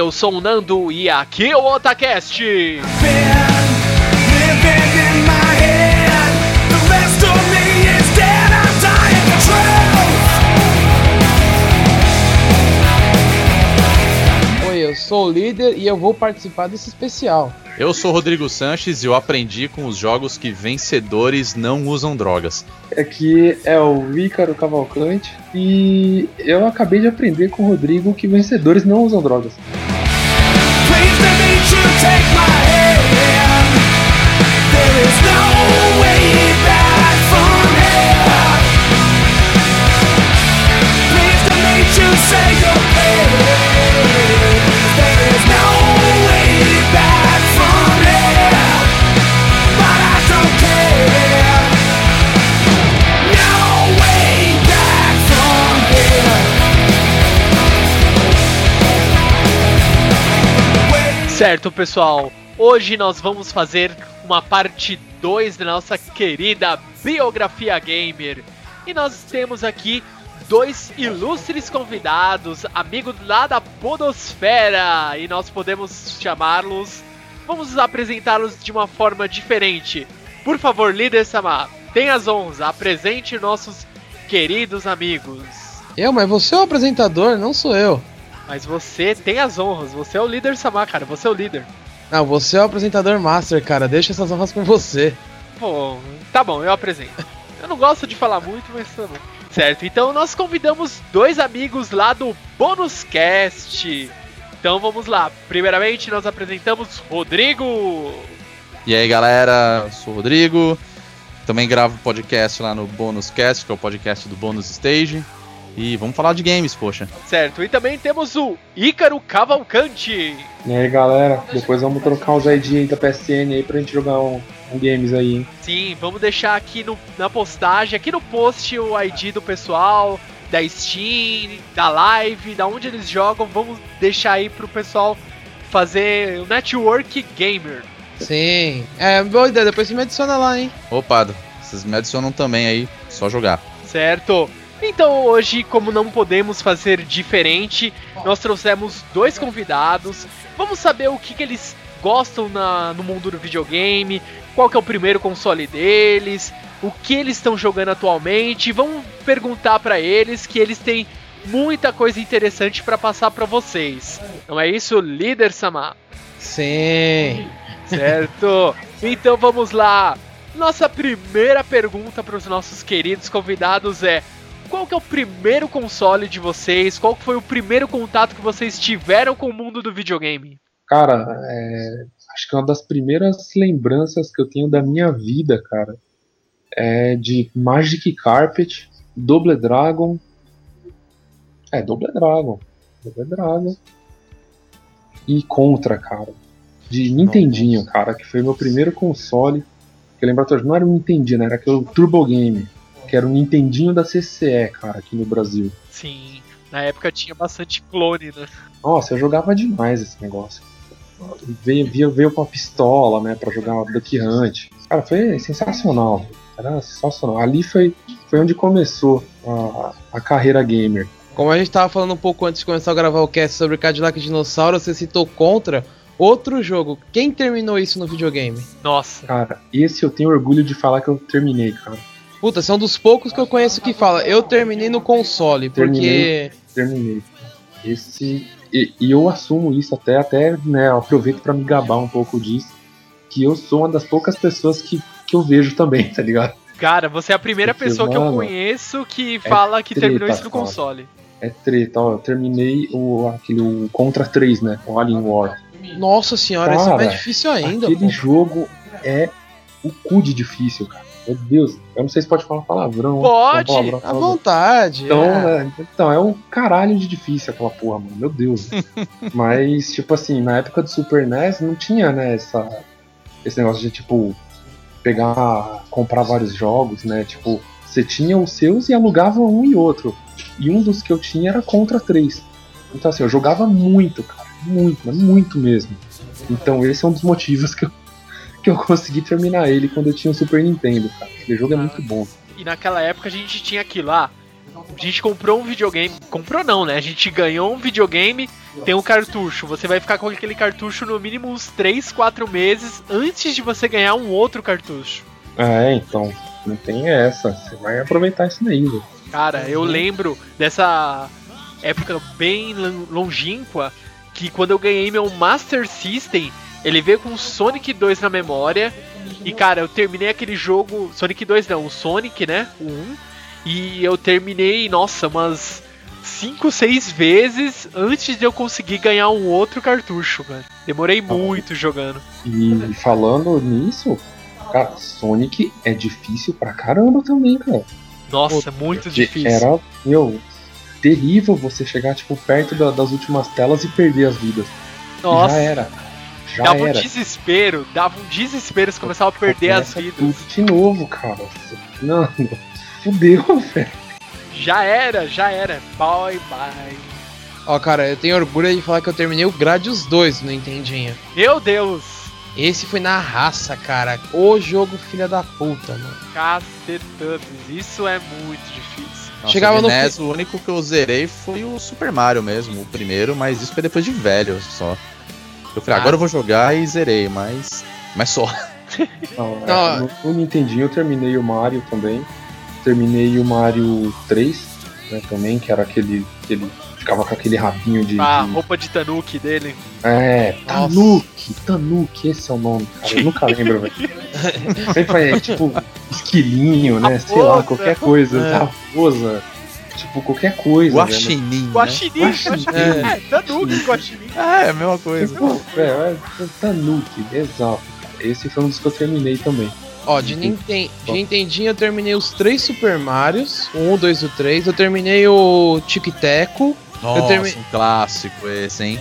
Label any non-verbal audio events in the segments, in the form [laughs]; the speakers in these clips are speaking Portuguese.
Eu sou o Nando e aqui é o Otacast. Sou o líder e eu vou participar desse especial. Eu sou Rodrigo Sanches e eu aprendi com os jogos que vencedores não usam drogas. Aqui é o Ícaro Cavalcante e eu acabei de aprender com o Rodrigo que vencedores não usam drogas. Certo, pessoal. Hoje nós vamos fazer uma parte 2 da nossa querida biografia gamer. E nós temos aqui dois ilustres convidados, amigos lá da Podosfera, e nós podemos chamá-los. Vamos apresentá-los de uma forma diferente. Por favor, líder Samar, tenha as honras, apresente nossos queridos amigos. Eu, mas você é o apresentador, não sou eu. Mas você tem as honras, você é o líder Samar, cara, você é o líder. Não, você é o apresentador master, cara. Deixa essas honras com você. Pô, tá bom, eu apresento. Eu não gosto de falar muito, mas tá bom. Certo, então nós convidamos dois amigos lá do Bônus Cast. Então vamos lá. Primeiramente nós apresentamos Rodrigo. E aí galera, eu sou o Rodrigo. Também gravo podcast lá no Bônus Cast, que é o podcast do Bônus Stage. E vamos falar de games, poxa. Certo, e também temos o Ícaro Cavalcante. E aí, galera, depois vamos trocar os ID aí da PSN aí pra gente jogar um, um games aí, hein? Sim, vamos deixar aqui no, na postagem, aqui no post, o ID do pessoal, da Steam, da live, da onde eles jogam. Vamos deixar aí pro pessoal fazer o Network Gamer. Sim. É, boa ideia. Depois você me adiciona lá, hein? Opa, vocês me adicionam também aí, só jogar. Certo. Então hoje, como não podemos fazer diferente, nós trouxemos dois convidados. Vamos saber o que, que eles gostam na, no mundo do videogame, qual que é o primeiro console deles, o que eles estão jogando atualmente. Vamos perguntar para eles que eles têm muita coisa interessante para passar para vocês. Não é isso, líder Samar? Sim. Certo. então vamos lá. Nossa primeira pergunta para os nossos queridos convidados é: qual que é o primeiro console de vocês? Qual que foi o primeiro contato que vocês tiveram com o mundo do videogame? Cara, é, acho que uma das primeiras lembranças que eu tenho da minha vida, cara, é de Magic Carpet, Double Dragon. É, Double Dragon. Double Dragon. E Contra, cara. De Nintendinho, cara, que foi meu primeiro console. Que eu lembro até hoje, não era um Nintendinho, né? Era aquele Turbo Game que era o Nintendinho da CCE, cara, aqui no Brasil. Sim, na época tinha bastante clone, né? Nossa, eu jogava demais esse negócio. Veio, veio, veio com a pistola, né, pra jogar Duck Hunt. Cara, foi sensacional. Era sensacional. Ali foi, foi onde começou a, a carreira gamer. Como a gente tava falando um pouco antes de começar a gravar o cast sobre Cadillac Dinossauro, você citou Contra. Outro jogo. Quem terminou isso no videogame? Nossa. Cara, esse eu tenho orgulho de falar que eu terminei, cara. Puta, você é um dos poucos que eu conheço que fala, eu terminei no console, porque. Terminei. Esse. E, e, eu assumo isso até, até, né, eu aproveito para me gabar um pouco disso. Que eu sou uma das poucas pessoas que, que eu vejo também, [laughs] tá ligado? Cara, você é a primeira porque, pessoa mano, que eu conheço que fala que treta, terminou isso no console. É treta, ó. Eu terminei o, aquele o Contra 3, né? O Alien War. Nossa senhora, esse é Cara, mais difícil ainda. Aquele pô. jogo é o cu de difícil, cara. Meu Deus, eu não sei se pode falar palavrão. Pode! Palavrão, À vontade. Então, é. é, então, é um caralho de difícil aquela porra, mano. Meu Deus. [laughs] Mas, tipo assim, na época do Super NES não tinha, né, essa, esse negócio de, tipo, pegar, comprar vários jogos, né? Tipo, você tinha os seus e alugava um e outro. E um dos que eu tinha era Contra 3. Então, assim, eu jogava muito, cara. Muito, mas muito mesmo. Então, esse é um dos motivos que eu, que eu consegui terminar ele quando eu tinha o Super Nintendo, cara. Esse jogo é muito bom. E naquela época a gente tinha aquilo lá. A gente comprou um videogame. Comprou não, né? A gente ganhou um videogame, tem um cartucho. Você vai ficar com aquele cartucho no mínimo uns 3, 4 meses antes de você ganhar um outro cartucho. É, então, não tem essa. Você vai aproveitar isso daí, velho. Cara, eu lembro dessa época bem lon- longínqua que quando eu ganhei meu Master System, ele veio com Sonic 2 na memória. E cara, eu terminei aquele jogo. Sonic 2 não, o Sonic, né? O 1. E eu terminei, nossa, umas 5, 6 vezes antes de eu conseguir ganhar um outro cartucho, velho. Demorei muito jogando. E falando nisso, cara, Sonic é difícil pra caramba também, cara. Nossa, muito De- difícil. Era, meu, terrível você chegar, tipo, perto da- das últimas telas e perder as vidas. E Nossa, Já era. Já dava um era. desespero, dava um desespero, você começava a perder as Começa vidas. Tudo de novo, cara. Não, fudeu, [laughs] velho. Já era, já era. Bye, bye. Ó, cara, eu tenho orgulho de falar que eu terminei o Gradius 2 no Nintendinho. Meu Deus! Esse foi na raça, cara. O jogo filha da puta, mano. Cacetantes, isso é muito difícil. Nossa, Chegava no NES, o único que eu zerei foi o Super Mario mesmo, o primeiro, mas isso foi depois de velho só. Eu falei, Ah. agora eu vou jogar e zerei, mas. Mas só. [laughs] Não, é, Não. no, no Nintendinho eu terminei o Mario também. Terminei o Mario 3, né, também, que era aquele. aquele ficava com aquele rabinho de. A de- roupa de Tanuki dele. É, Nossa. Tanuki, Tanuki, esse é o nome, cara. Eu nunca lembro, velho. [laughs] Sempre é tipo esquilinho, né? Sei lá, qualquer coisa. É. Raposa. Tipo, qualquer coisa. velho. Guaxinim. Né? Guaxinim, Guaxinim. Guaxinim. É, Tanuki, Guaxinim. É, é a mesma coisa. Pô, é, é, Tanuki, exato. Esse foi um dos que eu terminei também. Ó, de, Ninten de Nintendinho eu terminei os três Super Marios. O 1, o 2 e o 3. Eu terminei o Tic Teco. Nossa, termi- um clássico esse, hein?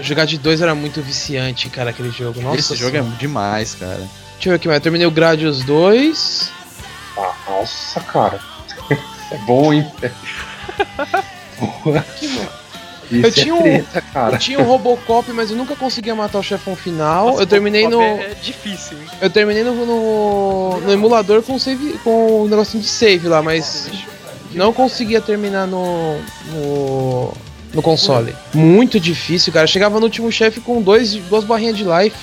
Jogar de dois era muito viciante, cara, aquele jogo. Nossa esse jogo é demais, cara. Deixa eu ver aqui, mas eu terminei o Gradius 2. Ah, nossa, cara. É bom, hein? Porra. Isso Eu tinha um- é treta, cara. Eu tinha o Robocop, mas eu nunca conseguia matar o chefão final. Nossa, eu terminei no. Robocop É difícil, hein? Eu terminei no, no, no emulador com save, com o negocinho de save lá, mas não conseguia terminar no, no, no console. Muito difícil, cara. Eu chegava no último chefe com dois, duas barrinhas de life.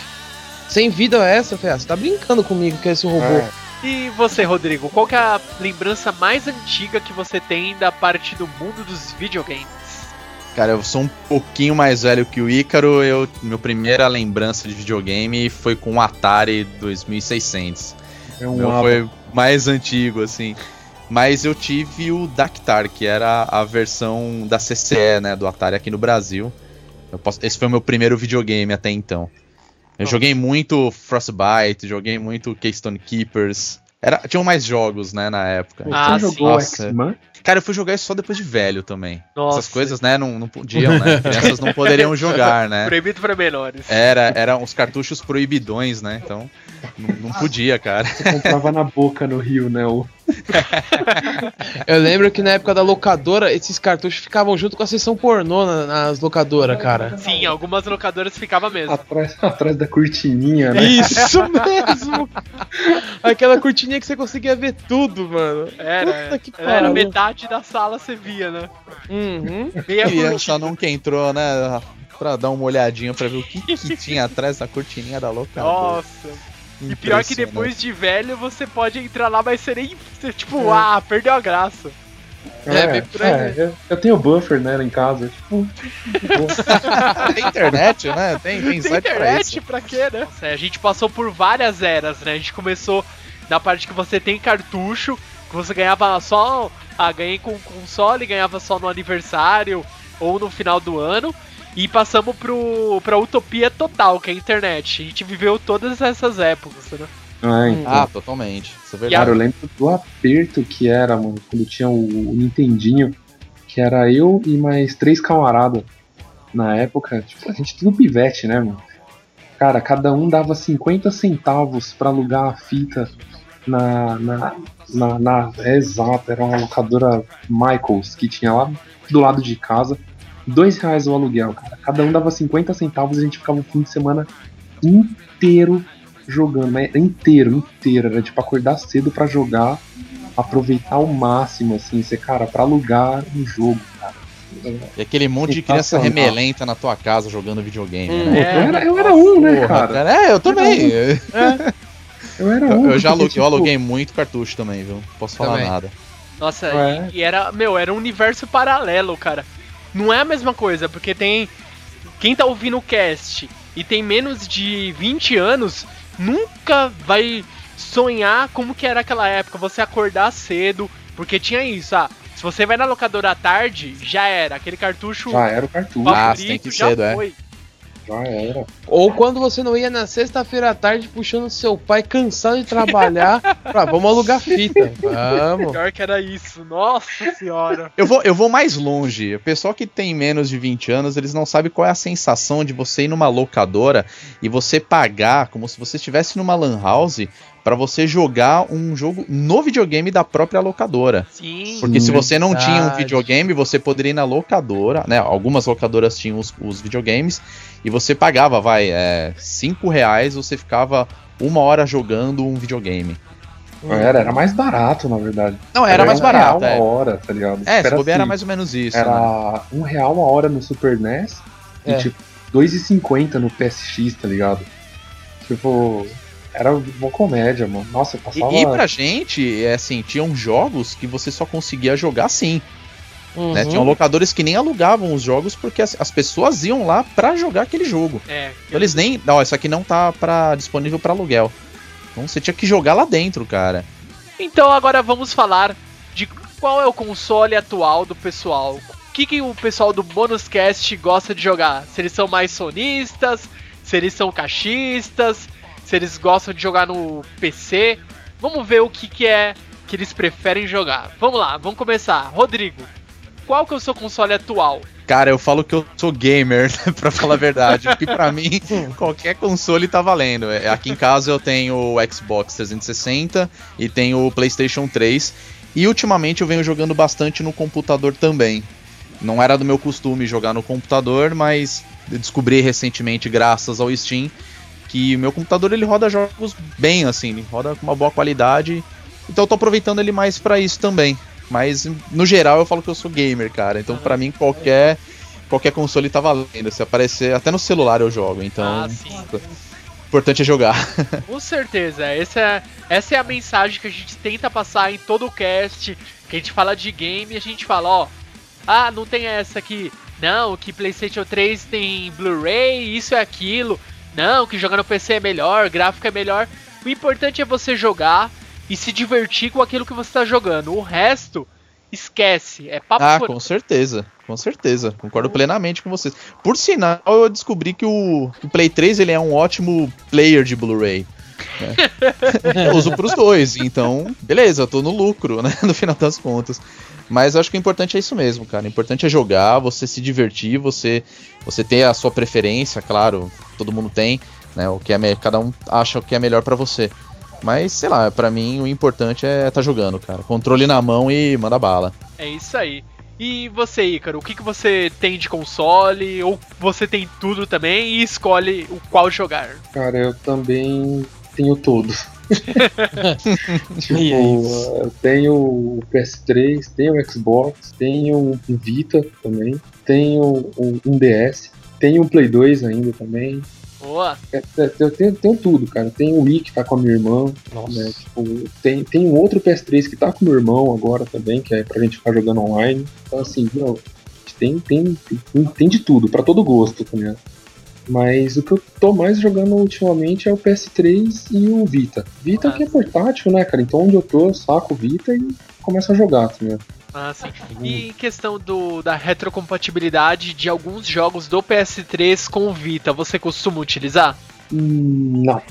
Sem vida essa, eu falei, ah, você tá brincando comigo que é esse robô. É, E você, Rodrigo, qual que é a lembrança mais antiga que você tem da parte do mundo dos videogames? Cara, eu sou um pouquinho mais velho que o Ícaro. Eu, minha primeira lembrança de videogame foi com o Atari 2600. é um Meu foi mais antigo, assim. Mas eu tive o Dactar, que era a versão da CCE, né, do Atari aqui no Brasil. Eu posso- esse foi o meu primeiro videogame até então. Eu Oh. joguei muito Frostbite, joguei muito Keystone Keepers. Era, tinham mais jogos, né, na época. Ah, sim. jogou Nossa. X-Man? Cara, eu fui jogar isso só depois de velho também. Nossa. Essas coisas, né, não, não podiam, né? [laughs] Crianças não poderiam jogar, né? Proibido para menores. Era, eram os cartuchos proibidões, né? Então, não, não podia, cara. Você comprava [laughs] na boca no Rio, né? O... [laughs] Eu lembro que na época da locadora, esses cartuchos ficavam junto com a sessão pornô na- nas locadoras, cara. Sim, algumas locadoras ficava mesmo. Atrás, [laughs] atrás da cortininha, né? Isso [laughs] mesmo! Aquela cortininha que você conseguia ver tudo, mano. Era, Puta que era pariu. metade da sala você via, né? Uhum. Meia criança cortina. nunca entrou, né? Pra dar uma olhadinha pra ver o que, que tinha atrás da cortininha da locadora. Nossa. E pior que depois de velho você pode entrar lá, mas você nem. você, Tipo, ah, perdeu a graça. É, bem por aí. é, eu, eu tenho buffer, né, lá em casa. Tipo, [laughs] tem internet, né? Tem, tem Tem site pra internet isso. pra quê, né? É, a gente passou por várias eras, né? A gente começou na parte que você tem cartucho, que você ganhava só. Ah, ganhei com console, ganhava só no aniversário ou no final do ano. E passamos pro, pra utopia total, que é a internet. A gente viveu todas essas épocas, né? Ah, então. Ah, totalmente. Isso é E verdade. Cara, eu lembro do aperto que era, mano, quando tinha o, o Nintendinho, que era eu e mais três camaradas. Na época, tipo, a gente tudo pivete, né, mano? Cara, cada um dava 50 centavos pra alugar a fita na. na, na, na- exato, era uma locadora Michaels que tinha lá do lado de casa. Dois reais o aluguel, cara. Cada um dava 50 centavos e a gente ficava o fim de semana inteiro jogando, mas inteiro, inteiro. Era tipo acordar cedo pra jogar, aproveitar ao máximo, assim, ser, cara, pra alugar um jogo, cara. E aquele monte de criança remelenta na tua casa jogando videogame, Hum. né? É, eu, era, eu era um, né, Porra, cara? cara, É, eu também. Eu era Eu, um. eu já porque, aluguei, tipo, eu aluguei muito cartucho também, viu? Não posso falar Também. nada. Nossa, É. e, e era, meu, era um universo paralelo, cara. Não é a mesma coisa, porque tem. Quem tá ouvindo o cast e tem menos de 20 anos, nunca vai sonhar como que era aquela época, você acordar cedo, porque tinha isso, ah, se você vai na locadora à tarde, já era, aquele cartucho Já era o cartucho, Ah, favorito você tem que ir já cedo, é. Já era. Ou quando você não ia na sexta-feira à tarde puxando seu pai cansado de trabalhar [laughs] pra vamos alugar fita. Vamos. Pior que era isso, nossa senhora. Eu vou, eu vou mais longe. O pessoal que tem menos de 20 anos, eles não sabem qual é a sensação de você ir numa locadora e você pagar como se você estivesse numa lan house pra você jogar um jogo no videogame da própria locadora. Sim. Porque se você não tinha um videogame, você poderia ir na locadora, né? Algumas locadoras tinham os, os videogames e você pagava, vai, é, 5 reais, você ficava uma hora jogando um videogame. Era, era mais barato, na verdade. Não, era, mais um barato, real é. a hora, tá ligado? É, se Era bobear era assim, mais ou menos isso. né? Era um real a hora no Super NES É. e tipo 2,50 no PSX, tá ligado? Tipo, era uma comédia, mano. Nossa, eu passava. E, e pra gente, é assim, tinham jogos que você só conseguia jogar assim. Uhum. Né? Tinham locadores que nem alugavam os jogos porque as, as pessoas iam lá pra jogar aquele jogo. É, Então eles nem. Não, isso aqui não tá pra, disponível pra aluguel. Então você tinha que jogar lá dentro, cara. Então agora vamos falar de qual é o console atual do pessoal. O que, que o pessoal do Bonus Cast gosta de jogar? Se eles são mais sonistas, se eles são caixistas, se eles gostam de jogar no PC. Vamos ver o que, que é que eles preferem jogar. Vamos lá, vamos começar. Rodrigo, qual que é o seu console atual? Cara, eu falo que eu sou gamer, [laughs] pra falar a verdade. Porque pra mim, [laughs] qualquer console tá valendo. É, Aqui em casa eu tenho o Xbox 360 e tenho o PlayStation 3. E ultimamente eu venho jogando bastante no computador também. Não era do meu costume jogar no computador, mas eu descobri recentemente, graças ao Steam, que o meu computador ele roda jogos bem, assim, ele roda com uma boa qualidade. Então eu tô aproveitando ele mais pra isso também. Mas no geral eu falo que eu sou gamer, cara. Então pra mim qualquer qualquer console tá valendo. Se aparecer, até no celular eu jogo. Então, Ah, sim. o importante é jogar. [laughs] Com certeza, essa é, essa é a mensagem que a gente tenta passar em todo o cast, que a gente fala de game e a gente fala, ó, ah, não tem essa aqui, não, que PlayStation 3 tem Blu-ray, isso é aquilo, não, que jogar no PC é melhor, gráfico é melhor. O importante é você jogar e se divertir com aquilo que você tá jogando. O resto, esquece, é papo Ah, furado. com certeza, com certeza. Concordo plenamente com vocês. Por sinal, eu descobri que o, o Play 3 ele é um ótimo player de Blu-ray. né? [laughs] eu uso pros dois, então, beleza, eu tô no lucro, né? [laughs] No final das contas. Mas eu acho que o importante é isso mesmo, cara. O importante é jogar, você se divertir, você, você ter a sua preferência, claro, todo mundo tem, né? O que é cada um acha o que é melhor pra você. Mas, sei lá, pra mim o importante é estar tá jogando, cara. Controle na mão e manda bala. É isso aí. E você, Ícaro, o que, que você tem de console? Ou você tem tudo também e escolhe o qual jogar? Cara, eu também tenho todos. [laughs] tipo, E é eu tenho o PS3, tenho o Xbox, tenho um Vita também, tenho um, um DS, tenho um Play 2 ainda também. Boa. É, é, Eu tenho, tenho tudo, cara. Tenho o Wii que tá com a minha irmã, Nossa. né? Tipo, tem, tem um outro PS3 que tá com o meu irmão agora também, que é pra gente ficar jogando online. Então, assim, meu, tem, tem, tem, tem de tudo, pra todo gosto, tá ligado? Mas o que eu tô mais jogando ultimamente é o PS3 e o Vita. Vita Ah. que é portátil, né, cara? Então onde eu tô, eu saco o Vita e começo a jogar, tá ligado? Ah, sim. E em questão do, da retrocompatibilidade de alguns jogos do PS3 com o Vita, você costuma utilizar? Hum, Não.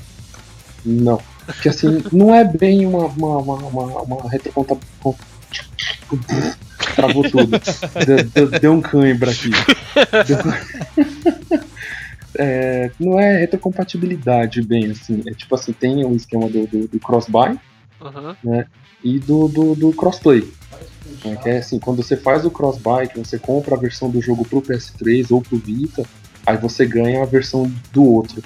Não. Porque assim, não é bem uma, uma, uma, uma, uma retrocompatibilidade. Travou tudo. [laughs] Deu, deu- deu um cãibra aqui. Deu- [laughs] É, não é retrocompatibilidade bem assim. É tipo assim, tem o esquema do, do, do cross-buy Aham. e do, do, do crossplay. né, que é assim, quando você faz o cross-buy, que você compra a versão do jogo pro PS3 ou pro Vita, aí você ganha a versão do outro.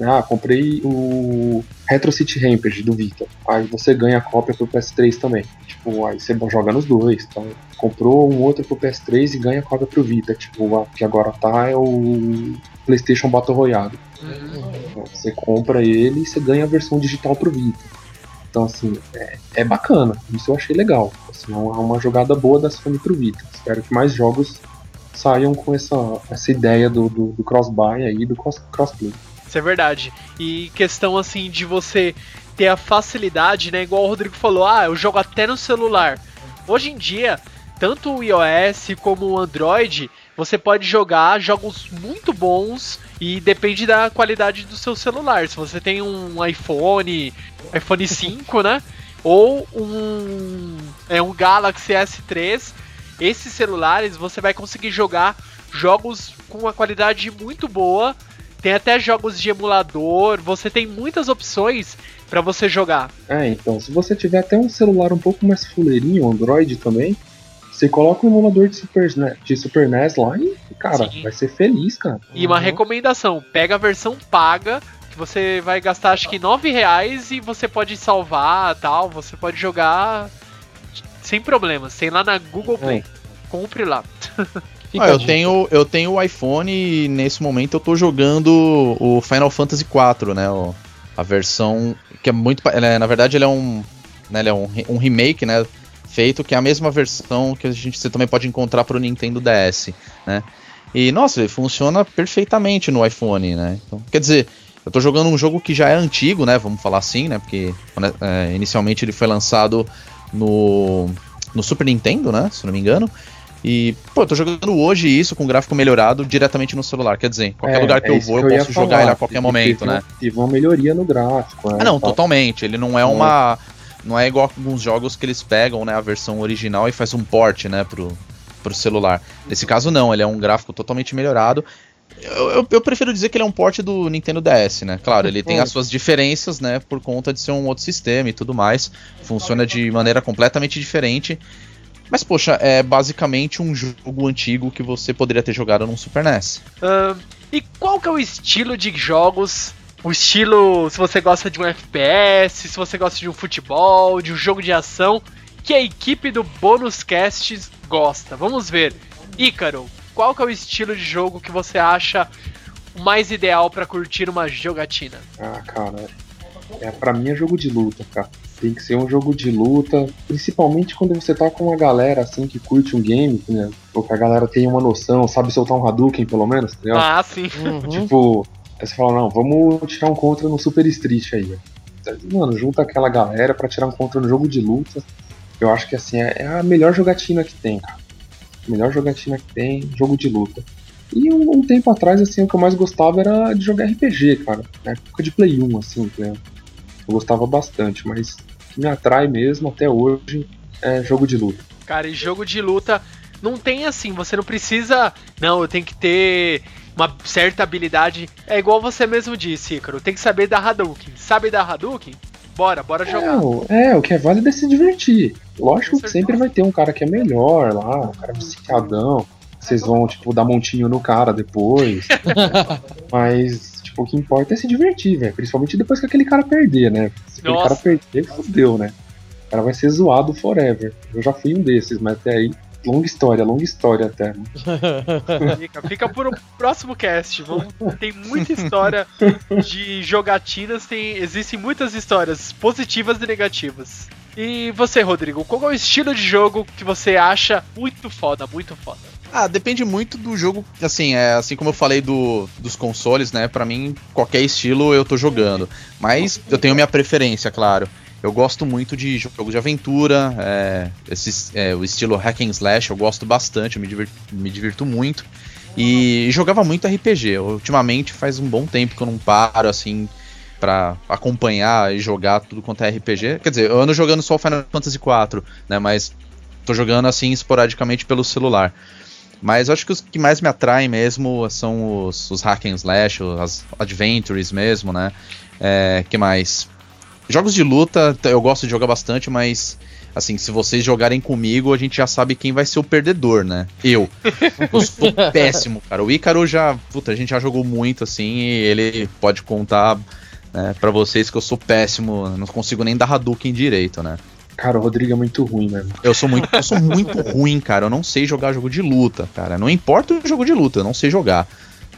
Ah, comprei o Retro City Rampage do Vita. Aí você ganha a cópia pro PS3 também. Tipo, aí você joga nos dois. Então, comprou um outro pro PS3 e ganha a cópia pro Vita. Tipo, a que agora tá é o PlayStation Battle Royale. Uhum. Você compra ele e você ganha a versão digital pro Vita. Então, assim, é, é bacana. Isso eu achei legal. Assim, é uma, uma jogada boa da Sony pro Vita. Espero que mais jogos saiam com essa, essa ideia do, do, do cross-buy aí, do cross- crossplay. Isso é verdade. E questão assim de você ter a facilidade, né? Igual o Rodrigo falou, ah, eu jogo até no celular. Hoje em dia, tanto o iOS como o Android, você pode jogar jogos muito bons e depende da qualidade do seu celular. Se você tem um iPhone, iPhone [laughs] 5, né? Ou um é um Galaxy S3, esses celulares você vai conseguir jogar jogos com uma qualidade muito boa tem até jogos de emulador, você tem muitas opções pra você jogar. É, então, se você tiver até um celular um pouco mais fuleirinho, Android também, você coloca um emulador de Super, NES, de Super NES lá e, cara, Sim. vai ser feliz, cara. E uma recomendação, pega a versão paga, que você vai gastar acho que 9 reais e você pode salvar tal, você pode jogar sem problemas. Tem lá na Google Play. Compre lá. [laughs] Ah, eu tenho eu tenho o iPhone e nesse momento eu tô jogando o Final Fantasy IV, né? o- a versão que é muito, é- na verdade ele é um, né, ele é um, um remake, né? Feito que é a mesma versão que a gente você também pode encontrar pro Nintendo DS, né? E nossa, ele funciona perfeitamente no iPhone, né? Então, quer dizer, eu tô jogando um jogo que já é antigo, né? Vamos falar assim, né? Porque né, é, inicialmente ele foi lançado no no Super Nintendo, né? Se não me engano. E, pô, eu tô jogando hoje isso com gráfico melhorado diretamente no celular. Quer dizer, qualquer É, lugar que é eu vou, eu ia posso jogar falar, ele a qualquer momento, teve né? uma- Teve uma melhoria no gráfico. né, Ah, não, e tal. totalmente. Ele não é É. uma. Não é igual alguns jogos que eles pegam, né, a versão original e faz um port, né, pro, pro celular. Nesse caso, não, ele é um gráfico totalmente melhorado. Eu, eu- eu prefiro dizer que ele é um port do Nintendo DS, né? Claro, ele tem as suas diferenças, né, por conta de ser um outro sistema e tudo mais. Funciona de maneira completamente diferente. Mas, poxa, é basicamente um jogo antigo que você poderia ter jogado num Super NES. Ahn, e qual que é o estilo de jogos? O estilo, se você gosta de um FPS, se você gosta de um futebol, de um jogo de ação, que a equipe do Bônus Cast gosta. Vamos ver. Ícaro, qual que é o estilo de jogo que você acha o mais ideal pra curtir uma jogatina? Ah, cara. É, pra mim é jogo de luta, cara. Tem que ser um jogo de luta, principalmente quando você tá com uma galera assim que curte um game, né? Ou que a galera tem uma noção, sabe soltar um Hadouken pelo menos, tá ligado? Ah, sim. Uhum. Tipo, aí você fala, não, vamos tirar um contra no Super Street aí. ó. Mano, junta aquela galera pra tirar um contra no jogo de luta. Eu acho que assim, é é a melhor jogatina que tem, cara. Melhor jogatina que tem, jogo de luta. E um, um tempo atrás, assim, o que eu mais gostava era de jogar RPG, cara. Na época de Play 1, assim, né? Eu gostava bastante, mas o que me atrai mesmo até hoje é jogo de luta. Cara, e jogo de luta não tem assim, você não precisa. Não, eu tenho que ter uma certa habilidade. É igual você mesmo disse, Ícaro. Tem que saber dar Hadouken. Sabe dar Hadouken? Bora, bora jogar. É, o- é, o que é válido é se divertir. Lógico que sempre vai ter um cara que é melhor lá, um cara viciadão. Vocês vão, tipo, dar montinho no cara depois. [laughs] Mas, tipo, o que importa é se divertir, velho. Principalmente depois que aquele cara perder, né? Se aquele Nossa. cara perder, fudeu, né? O cara vai ser zoado forever. Eu já fui um desses, mas até aí, longa história, longa história até. [laughs] Fica, fica por um próximo cast. Vamos, tem muita história de jogatinas, tem, existem muitas histórias positivas e negativas. E você, Rodrigo, qual é o estilo de jogo que você acha muito foda, muito foda? Ah, depende muito do jogo. Assim, é, assim como eu falei do, dos consoles, né? Pra mim, qualquer estilo eu tô jogando. Mas eu tenho minha preferência, claro. Eu gosto muito de jogos de aventura, é, é, o estilo hack and slash eu gosto bastante, eu me divirto, me divirto muito. E jogava muito RPG. Ultimamente faz um bom tempo que eu não paro assim para acompanhar e jogar tudo quanto é RPG. Quer dizer, eu ando jogando só o Final Fantasy IV, né? Mas tô jogando assim esporadicamente pelo celular. Mas eu acho que os que mais me atraem mesmo são os, os hack and slash, as adventures mesmo, né? É, que mais? Jogos de luta eu gosto de jogar bastante, mas assim, se vocês jogarem comigo, a gente já sabe quem vai ser o perdedor, né? Eu. Eu sou [laughs] péssimo, cara. O Ícaro já, puta, a gente já jogou muito assim, e ele pode contar né, para vocês que eu sou péssimo, não consigo nem dar Hadouken direito, né? Cara, o Rodrigo é muito ruim, mesmo. Eu sou muito, eu sou muito [laughs] ruim, cara. Eu não sei jogar jogo de luta, cara. Não importa o jogo de luta, eu não sei jogar,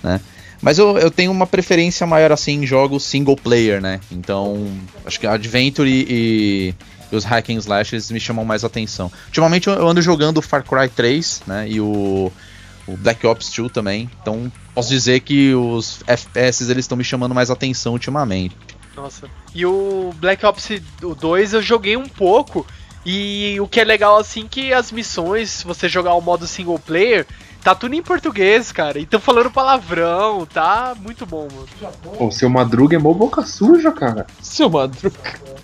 né? Mas eu, eu tenho uma preferência maior assim em jogos single player, né? Então, acho que Adventure e, e os hack and me chamam mais atenção. Ultimamente eu ando jogando Far Cry 3, né? E o, o Black Ops 2 também. Então, posso dizer que os FPS eles estão me chamando mais atenção ultimamente. Nossa. E o Black Ops 2 eu joguei um pouco. E o que é legal assim que as missões, se você jogar o modo single player, tá tudo em português, cara. E tão falando palavrão, tá muito bom, mano. O seu Madruga é mó boca suja, cara. Seu Madruga.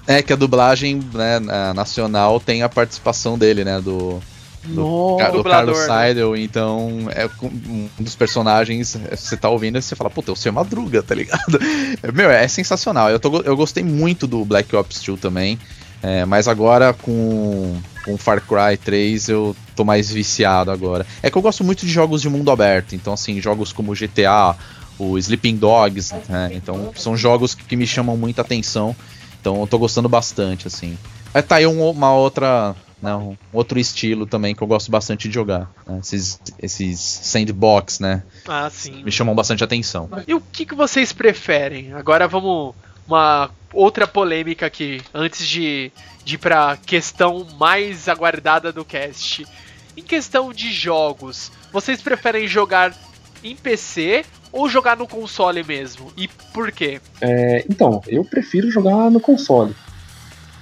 É que a dublagem né, nacional tem a participação dele, né? Do, do, Nossa, do Carlos Seidel, então é um dos personagens, você tá ouvindo e você fala, puta, eu sou Madruga, tá ligado? [laughs] Meu, é sensacional. Eu, tô, eu gostei muito do Black Ops 2 também, é, mas agora com, com Far Cry 3 eu tô mais viciado agora. É que eu gosto muito de jogos de mundo aberto, então assim, jogos como GTA, o Sleeping Dogs, né? Então são jogos que, que me chamam muita atenção, então eu tô gostando bastante, assim. É, tá aí um, uma outra né, um outro estilo também que eu gosto bastante de jogar. Né, esses, esses sandbox, né? Ah, sim. Me chamam bastante atenção. E o que, que vocês preferem? Agora vamos. Uma outra polêmica aqui, antes de, de ir pra questão mais aguardada do cast. Em questão de jogos, vocês preferem jogar em PC ou jogar no console mesmo? E por quê? É, então, eu prefiro jogar no console.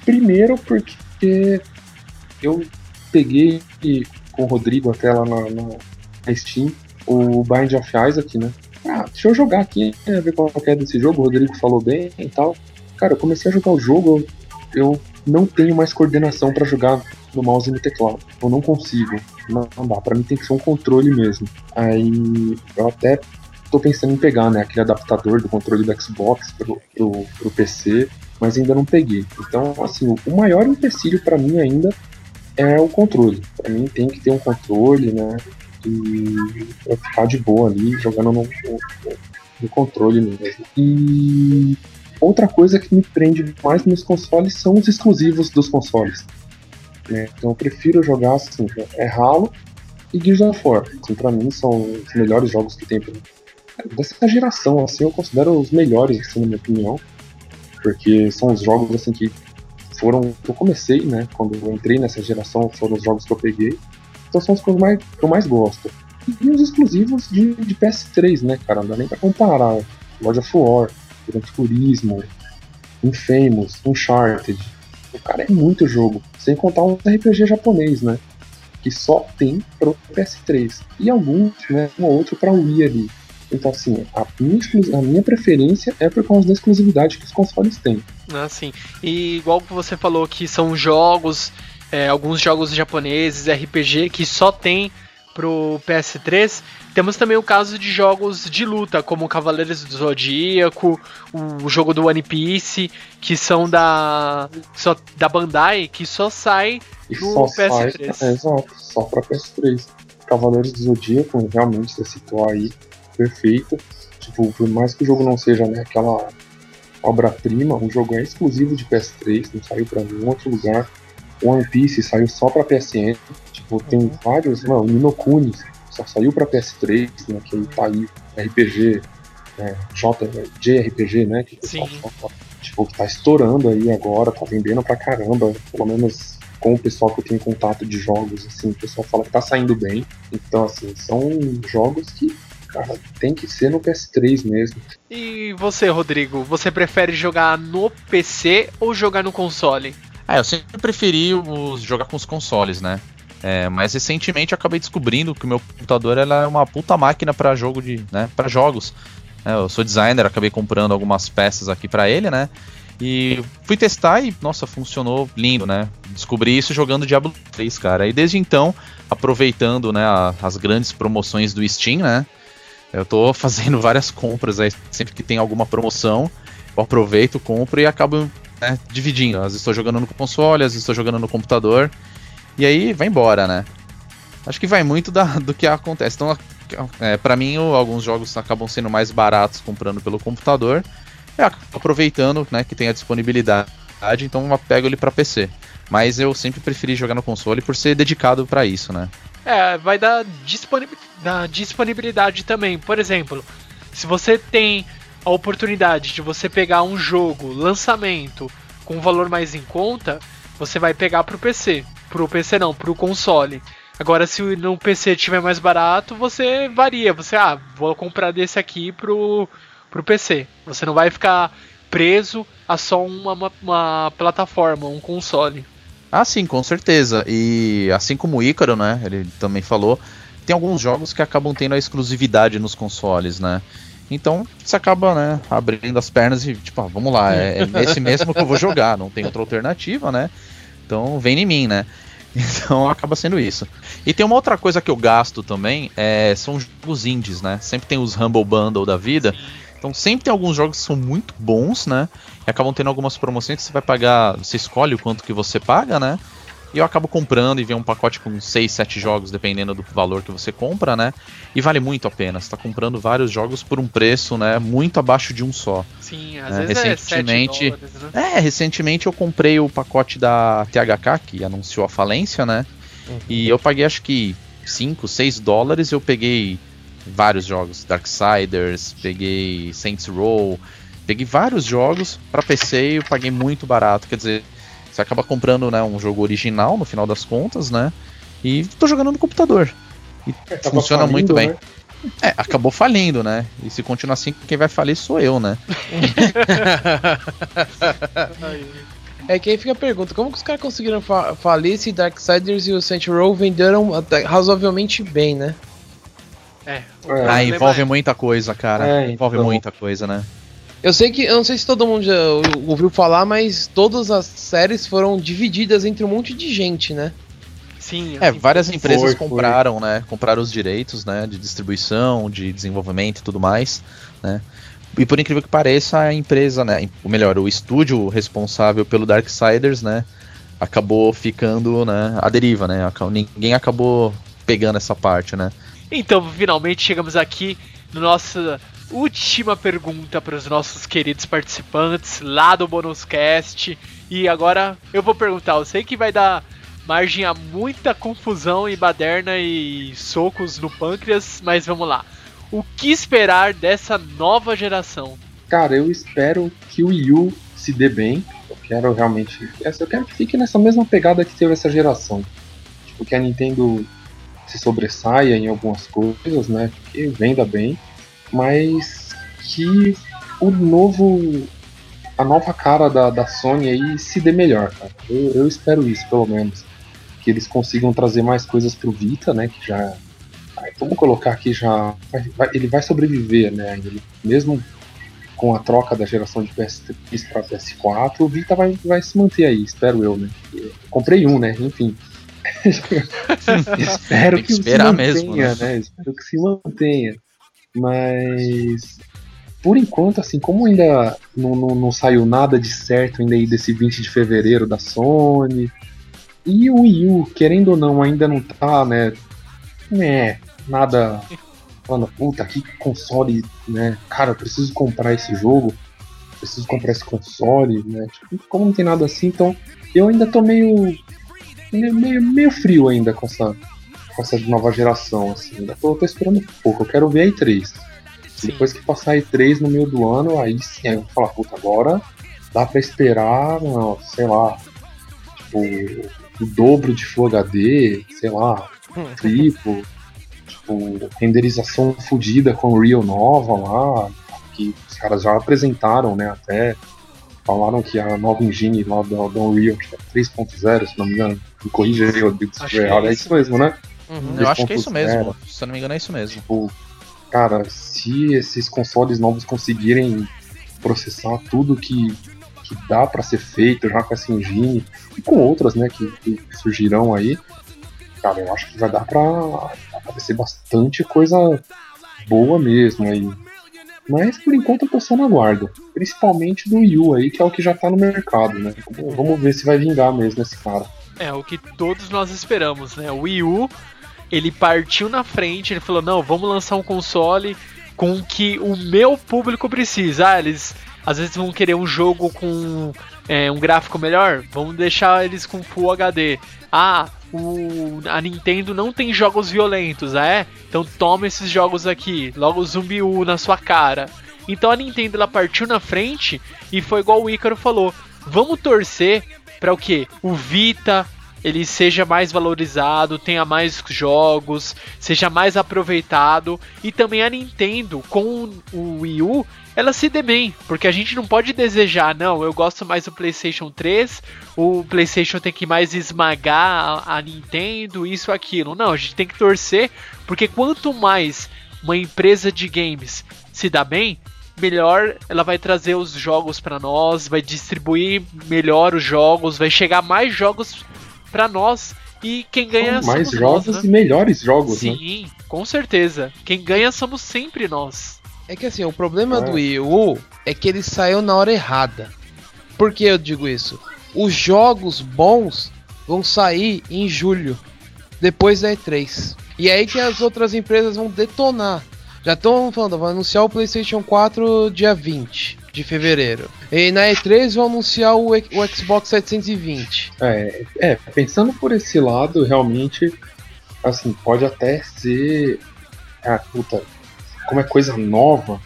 Primeiro porque eu peguei com o Rodrigo até lá na, na Steam o Bind of Isaac, né? Ah, deixa eu jogar aqui, né, ver qual é desse jogo. O Rodrigo falou bem e tal. Cara, eu comecei a jogar o jogo, eu não tenho mais coordenação para jogar no mouse e no teclado. Eu não consigo. Não, dá. Pra mim tem que ser um controle mesmo. Aí eu até tô pensando em pegar, né, aquele adaptador do controle do Xbox pro, pro, pro PC, mas ainda não peguei. Então, assim, o maior empecilho para mim ainda é o controle. Para mim tem que ter um controle, né? E pra ficar de boa ali, jogando no, no, controle mesmo. E outra coisa que me prende mais nos consoles são os exclusivos dos consoles. Né? Então eu prefiro jogar assim, é Halo e Gears of War. Assim, pra mim são os melhores jogos que tem dessa geração, assim, eu considero os melhores, assim, na minha opinião. Porque são os jogos assim que foram eu comecei, né? Quando eu entrei nessa geração, foram os jogos que eu peguei. Então são os que eu mais, que eu mais gosto. E os exclusivos de, de PS3, né, cara? Não dá nem pra comparar. Lord of War, Gran Turismo, Infamous, Uncharted. O cara é muito jogo. Sem contar um RPG japonês, né? Que só tem pro PS3. E alguns, né? Um ou outro pra Wii ali. Então, assim, a minha, a minha preferência é por causa da exclusividade que os consoles têm. Ah, sim. E igual que você falou que são jogos, é, alguns jogos japoneses, RPG, que só tem pro PS3, temos também o caso de jogos de luta, como Cavaleiros do Zodíaco, o jogo do One Piece, que são da só, da Bandai, que só sai e no só PS3. Sai, é, exato, só pra PS3. Cavaleiros do Zodíaco, realmente, você citou aí, perfeito. Tipo, por mais que o jogo não seja né, aquela obra-prima, o jogo é exclusivo de PS3, não saiu para nenhum outro lugar. One Piece saiu só para PSN. Tipo, tem vários, não, Ninokuni só saiu para PS3, né, que tá aí RPG, né, J, JRPG, né, que Sim. Fala, tipo, que tá estourando aí agora, tá vendendo pra caramba, pelo menos com o pessoal que eu tenho contato de jogos, assim, o pessoal fala que tá saindo bem. Então, assim, são jogos que cara, tem que ser no PS3 mesmo. E você, Rodrigo, você prefere jogar no PC ou jogar no console? Ah, eu sempre preferi os, jogar com os consoles, né? É, mas recentemente eu acabei descobrindo que o meu computador ela é uma puta máquina para jogo de, né, para jogos. É, eu sou designer, acabei comprando algumas peças aqui para ele, né? E fui testar e, nossa, funcionou lindo, né? Descobri isso jogando Diablo 3, cara. E desde então, aproveitando, né, a, as grandes promoções do Steam, né? Eu tô [laughs] fazendo várias compras aí, sempre que tem alguma promoção, eu aproveito, compro e acabo né, dividindo. Às vezes estou jogando no console, às vezes estou jogando no computador. E aí vai embora, né? Acho que vai muito da, do que acontece. Então, é, para mim, alguns jogos acabam sendo mais baratos comprando pelo computador. É, aproveitando né, que tem a disponibilidade, então eu pego ele para PC. Mas eu sempre preferi jogar no console por ser dedicado para isso, né? É, vai dar, da disponibilidade também. Por exemplo, se você tem a oportunidade de você pegar um jogo, lançamento, com um valor mais em conta, você vai pegar pro PC. Pro PC não, pro console. Agora, se no PC tiver mais barato, você varia. Você, ah, vou comprar desse aqui pro, pro PC. Você não vai ficar preso a só uma, uma, uma plataforma, um console. Ah, sim, com certeza. E assim como o Ícaro, né? Ele também falou, tem alguns jogos que acabam tendo a exclusividade nos consoles, né? Então você acaba, né, abrindo as pernas e, tipo, ah, vamos lá, é, é esse mesmo que eu vou jogar, não tem outra alternativa, né? Então vem em mim, né? [laughs] Então acaba sendo isso. E tem uma outra coisa que eu gasto também, é, são jogos indies, né? Sempre tem os Humble Bundle da vida. Então sempre tem alguns jogos que são muito bons, né? E acabam tendo algumas promoções que você vai pagar, você escolhe o quanto que você paga, né? E eu acabo comprando e vem um pacote com 6, 7 jogos, dependendo do valor que você compra, né? E vale muito a pena. Você tá comprando vários jogos por um preço, né? Muito abaixo de um só. Sim, às é, vezes recentemente, é dólares, né? É, recentemente eu comprei o pacote da THK, que anunciou a falência, né? Uhum. E eu paguei acho que 5, 6 dólares eu peguei vários jogos. Darksiders, peguei Saints Row, peguei vários jogos para PC e eu paguei muito barato. Quer dizer, você acaba comprando né, um jogo original no final das contas, né? E tô jogando no computador. E funciona falindo, muito bem. Né? É, acabou falindo, né? E se continuar assim, quem vai falir sou eu, né? é que aí fica a pergunta, como que os caras conseguiram fa falir se Darksiders e o Saints Row venderam razoavelmente bem, né? É. é. Ah, envolve muita coisa, cara. É, envolve então... muita coisa, né? Eu sei que, eu não sei se todo mundo já ouviu falar, mas todas as séries foram divididas entre um monte de gente, né? Sim. É, várias empresas foi, compraram, foi. né? Compraram os direitos, né? De distribuição, de desenvolvimento e tudo mais, né? E por incrível que pareça, a empresa, né? Ou melhor, o estúdio responsável pelo Darksiders, né? Acabou ficando, né? A deriva, né? Ninguém acabou pegando essa parte, né? Então, finalmente chegamos aqui no nosso última pergunta para os nossos queridos participantes lá do Bonuscast. E agora eu vou perguntar, eu sei que vai dar margem a muita confusão e baderna e socos no pâncreas, mas vamos lá. O que esperar dessa nova geração? Cara, eu espero que o Wii U se dê bem. Eu quero realmente. Eu quero que fique nessa mesma pegada que teve essa geração. Tipo, que a Nintendo se sobressaia em algumas coisas, né? Que venda bem mas que o novo a nova cara da, da Sony aí se dê melhor, cara. Eu, eu espero isso, pelo menos. Que eles consigam trazer mais coisas pro Vita, né? Que já. Vamos colocar aqui já. Vai, ele vai sobreviver, né? Ele, mesmo com a troca da geração de PS3 para PS4, o Vita vai, vai se manter aí, espero eu, né? Eu comprei um, né? Enfim. [laughs] [laughs] espero que, que se mantenha, mesmo, né? né? Espero que se mantenha. Mas por enquanto, assim, como ainda não, não, não, saiu nada de certo ainda aí desse 20 de fevereiro da Sony, e o Wii U, querendo ou não, ainda não tá, né, né, nada falando, puta, que console, né, cara, eu preciso comprar esse jogo, preciso comprar esse console, né, tipo, como não tem nada assim, então eu ainda tô meio, meio, meio frio ainda com essa, com essa nova geração, assim. Ainda tô, tô esperando um pouco, eu quero ver a E3. Sim. Depois que passar a E3 no meio do ano, aí sim, aí eu vou falar, puta, agora dá pra esperar, não, sei lá, tipo, o dobro de Full HD, sei lá, hum. triplo. tipo, renderização fodida com o Real Nova lá, que os caras já apresentaram, né, até falaram que a nova engine lá do, do Unreal, que é 3.0, se não me engano, me corrija aí, Rodrigo, se é é isso mesmo, né? Uhum. Eu acho que é isso 3.0. mesmo. Se eu não me engano, é isso mesmo. Tipo, cara, se esses consoles novos conseguirem processar tudo que, que dá pra ser feito já com essa engine e com outras, né, que, que surgirão aí, cara, eu acho que vai dar pra, ser bastante coisa boa mesmo aí. Mas por enquanto eu tô só na guarda. Principalmente do Wii U aí, que é o que já tá no mercado, né? Vamos- Vamos ver se vai vingar mesmo esse cara. É o que todos nós esperamos, né? O Wii U, ele partiu na frente, ele falou: não, vamos lançar um console com o que o meu público precisa. Ah, eles às vezes vão querer um jogo com é, um gráfico melhor, vamos deixar eles com Full HD. Ah, o, a Nintendo não tem jogos violentos, ah, é? Então toma esses jogos aqui, logo Zumbi U na sua cara. Então a Nintendo ela partiu na frente e foi igual o Ícaro falou: vamos torcer para o que? O Vita ele seja mais valorizado, tenha mais jogos, seja mais aproveitado e também a Nintendo com o Wii U ela se dê bem, porque a gente não pode desejar, não, eu gosto mais do PlayStation 3, o PlayStation tem que mais esmagar a, Nintendo, isso, aquilo. Não, a gente tem que torcer, porque quanto mais uma empresa de games se dá bem, melhor ela vai trazer os jogos para nós, vai distribuir melhor os jogos, vai chegar mais jogos para nós e quem ganha São mais somos jogos nós, né? e melhores jogos, né? Sim, com certeza. Quem ganha somos sempre nós. É que assim, o problema É. do Wii U é que ele saiu na hora errada. Por que eu digo isso? Os jogos bons vão sair em julho, depois da E3. E é aí que as outras empresas vão detonar. Já estão falando, vão anunciar o PlayStation 4 dia 20 de fevereiro. E na E3 vão anunciar o, o Xbox 720. É, é, pensando por esse lado, realmente, assim, pode até ser. Ah, puta, como é coisa nova,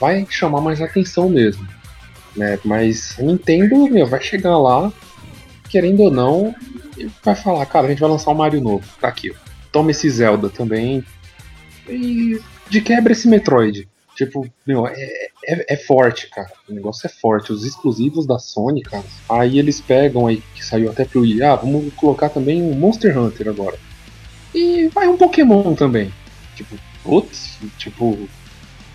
vai chamar mais atenção mesmo. Né? Mas Nintendo, meu, vai chegar lá, querendo ou não, e vai falar, cara, a gente vai lançar um Mario novo. Tá aqui, ó. Toma esse Zelda também. E de quebra esse Metroid. Tipo, meu, é, é, é forte, cara. O negócio é forte. Os exclusivos da Sony, cara. Aí eles pegam aí, que saiu até pro Wii, ah, vamos colocar também um Monster Hunter agora. E vai um Pokémon também. Tipo, putz, tipo.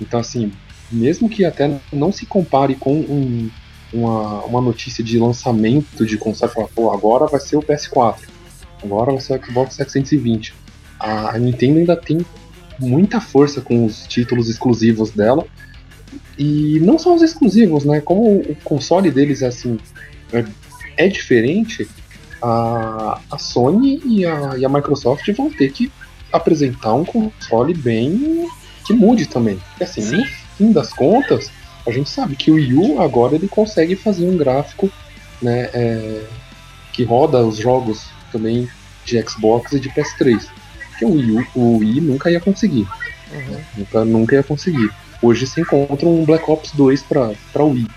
Então assim, mesmo que até não se compare com um- uma, uma notícia de lançamento de console, falar, pô, agora vai ser o PS4, agora vai ser o Xbox 720. A, a Nintendo ainda tem muita força com os títulos exclusivos dela. E não só os exclusivos, né? Como o console deles assim é, é diferente, a, a Sony e a, e a Microsoft vão ter que apresentar um console bem que mude também. Porque assim, Sim. no fim das contas, a gente sabe que o Wii U agora ele consegue fazer um gráfico né, é, que roda os jogos também de Xbox e de PS3. Que o Wii, U, o Wii nunca ia conseguir. Nunca, nunca ia conseguir. Hoje se encontra um Black Ops 2 pra, pra Wii.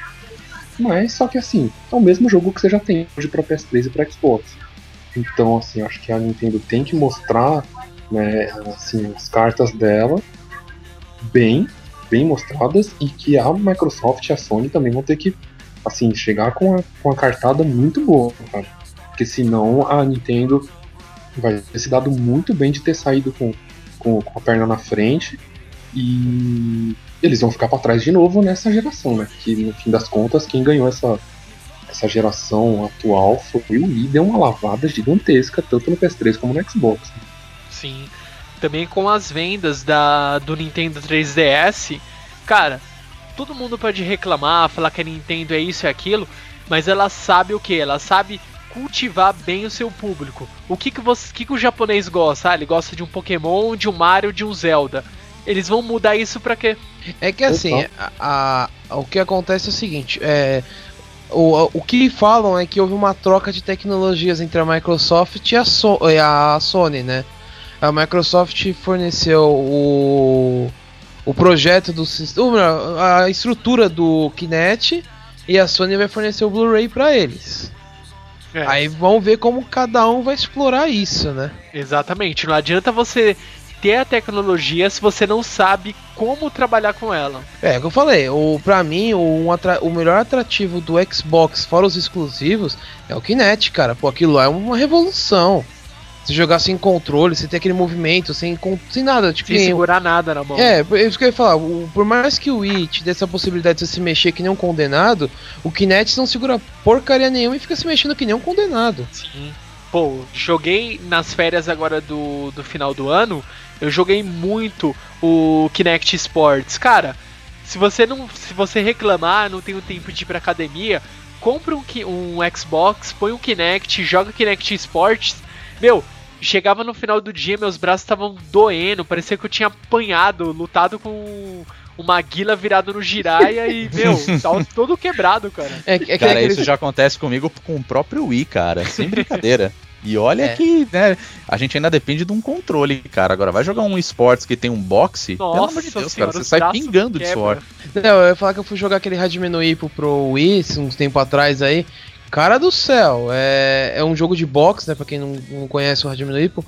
Mas só que assim, é o mesmo jogo que você já tem hoje pra PS3 e pra Xbox. Então, assim, acho que a Nintendo tem que mostrar né, assim, as cartas dela bem, bem mostradas e que a Microsoft e a Sony também vão ter que assim, chegar com a, com a cartada muito boa, cara. Porque senão a Nintendo vai ter se dado muito bem de ter saído com, com, com a perna na frente e eles vão ficar para trás de novo nessa geração, né? Que no fim das contas, quem ganhou essa, essa geração atual foi o Wii, deu uma lavada gigantesca, tanto no PS3 como no Xbox. né? Sim. Também com as vendas da, do Nintendo 3DS, cara, todo mundo pode reclamar, falar que a Nintendo é isso e aquilo, mas ela sabe o que? Ela sabe cultivar bem o seu público. O que que, você, que que o japonês gosta? Ah, ele gosta de um Pokémon, de um Mario, de um Zelda. Eles vão mudar isso pra quê? É que assim, a, a- o que acontece é o seguinte, é, o, o que falam é que houve uma troca de tecnologias entre a Microsoft e a, So- e a Sony, né? A Microsoft forneceu o, o projeto do sistema, a estrutura do Kinect e a Sony vai fornecer o Blu-ray pra eles. É. Aí vamos ver como cada um vai explorar isso, né? Exatamente. Não adianta você ter a tecnologia se você não sabe como trabalhar com ela. É, é o que eu falei, o, pra mim, o, atra- o melhor atrativo do Xbox, fora os exclusivos, é o Kinect, cara. Pô, aquilo lá é uma revolução. Você jogar sem controle, sem ter aquele movimento, sem, sem nada, tipo, Sem segurar nada na mão. É, é isso que eu ia falar. o- por mais que o Wii te dê essa possibilidade de você se mexer que nem um condenado, o Kinect não segura porcaria nenhuma e fica se mexendo que nem um condenado. Sim. Pô, joguei nas férias agora do, do final do ano, eu joguei muito o Kinect Sports. Cara, se você não. Se você reclamar, não tenho tempo de ir pra academia, compra um, um Xbox, põe um Kinect, joga Kinect Sports. Meu, chegava no final do dia, meus braços estavam doendo, parecia que eu tinha apanhado, lutado com uma guila virado no giraia e, meu, [laughs] tava todo quebrado, cara. É, que- é Cara, aquele- isso já acontece comigo com o próprio Wii, cara. Sem brincadeira. E olha É. que, né, a gente ainda depende de um controle, cara. Agora, vai jogar um esportes que tem um boxe, pelo Nossa amor de Deus, senhora, cara, você sai pingando de suor. Não, eu ia falar que eu fui jogar aquele Radimeno Ipo pro Wii, uns tempo atrás aí. Cara do céu, é, é um jogo de boxe, né? Pra quem não, não conhece o Radimeno Ipo.